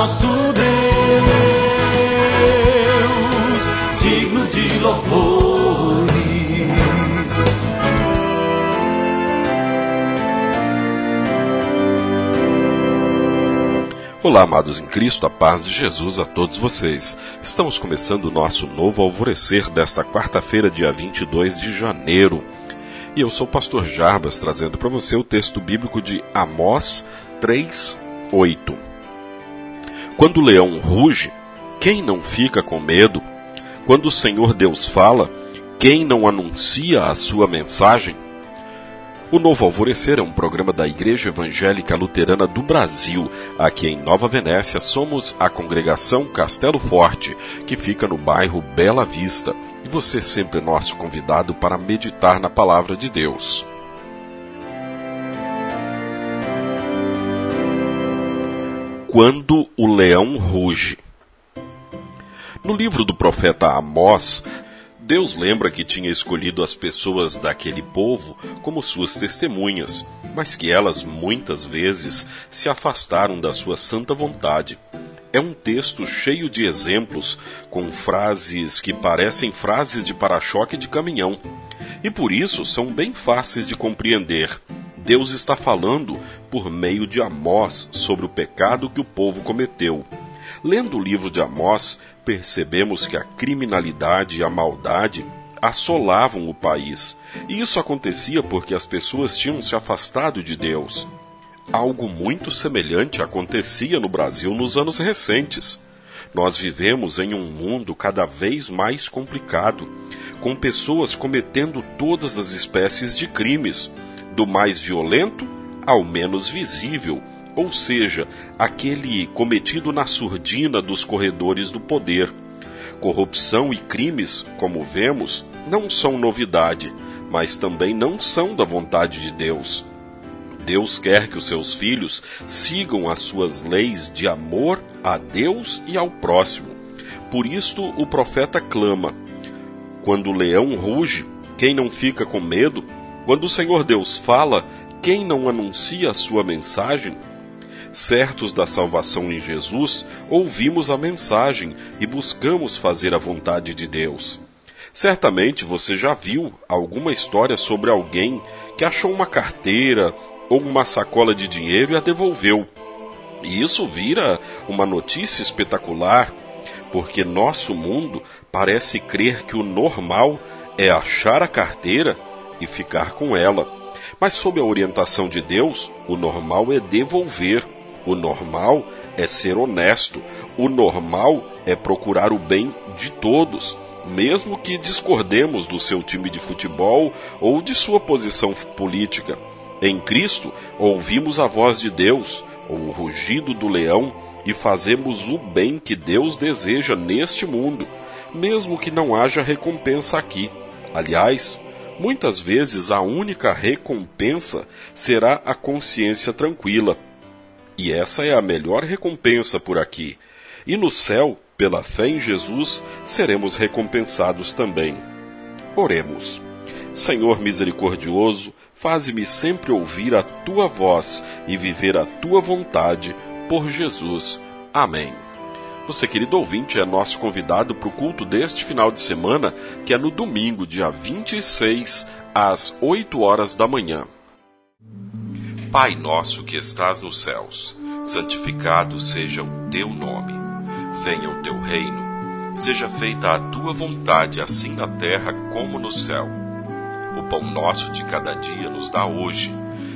nosso Deus, digno de louvores. Olá, amados em Cristo, a paz de Jesus a todos vocês. Estamos começando o nosso novo alvorecer desta quarta-feira, dia 22 de janeiro. E eu sou o pastor Jarbas, trazendo para você o texto bíblico de Amós 3, 8. Quando o leão ruge, quem não fica com medo? Quando o Senhor Deus fala, quem não anuncia a sua mensagem? O Novo Alvorecer é um programa da Igreja Evangélica Luterana do Brasil. Aqui em Nova Venécia somos a congregação Castelo Forte, que fica no bairro Bela Vista. E você é sempre nosso convidado para meditar na palavra de Deus. Quando o leão ruge. No livro do profeta Amós, Deus lembra que tinha escolhido as pessoas daquele povo como suas testemunhas, mas que elas muitas vezes se afastaram da sua santa vontade. É um texto cheio de exemplos, com frases que parecem frases de para-choque de caminhão, e por isso são bem fáceis de compreender. Deus está falando por meio de Amós sobre o pecado que o povo cometeu. Lendo o livro de Amós, percebemos que a criminalidade e a maldade assolavam o país. E isso acontecia porque as pessoas tinham se afastado de Deus. Algo muito semelhante acontecia no Brasil nos anos recentes. Nós vivemos em um mundo cada vez mais complicado, com pessoas cometendo todas as espécies de crimes, do mais violento ao menos visível, ou seja, aquele cometido na surdina dos corredores do poder. Corrupção e crimes, como vemos, não são novidade, mas também não são da vontade de Deus. Deus quer que os seus filhos sigam as suas leis de amor a Deus e ao próximo. Por isto o profeta clama: Quando o leão ruge, quem não fica com medo? Quando o Senhor Deus fala, quem não anuncia a sua mensagem? certos da salvação em Jesus, ouvimos a mensagem e buscamos fazer a vontade de Deus. Certamente você já viu alguma história sobre alguém que achou uma carteira ou uma sacola de dinheiro e a devolveu. E isso vira uma notícia espetacular, porque nosso mundo parece crer que o normal é achar a carteira e ficar com ela. Mas, sob a orientação de Deus, o normal é devolver. O normal é ser honesto. O normal é procurar o bem de todos, mesmo que discordemos do seu time de futebol ou de sua posição política. Em Cristo, ouvimos a voz de Deus, o rugido do leão, e fazemos o bem que Deus deseja neste mundo, mesmo que não haja recompensa aqui. Aliás, muitas vezes a única recompensa será a consciência tranquila e essa é a melhor recompensa por aqui. E no céu, pela fé em Jesus, seremos recompensados também. Oremos. Senhor misericordioso, faze-me sempre ouvir a tua voz e viver a tua vontade, por Jesus. Amém. Você, querido ouvinte, é nosso convidado para o culto deste final de semana, que é no domingo, dia 26, às 8 horas da manhã. Pai nosso que estás nos céus, santificado seja o teu nome. Venha o teu reino. Seja feita a tua vontade, assim na terra como no céu. O pão nosso de cada dia nos dá hoje,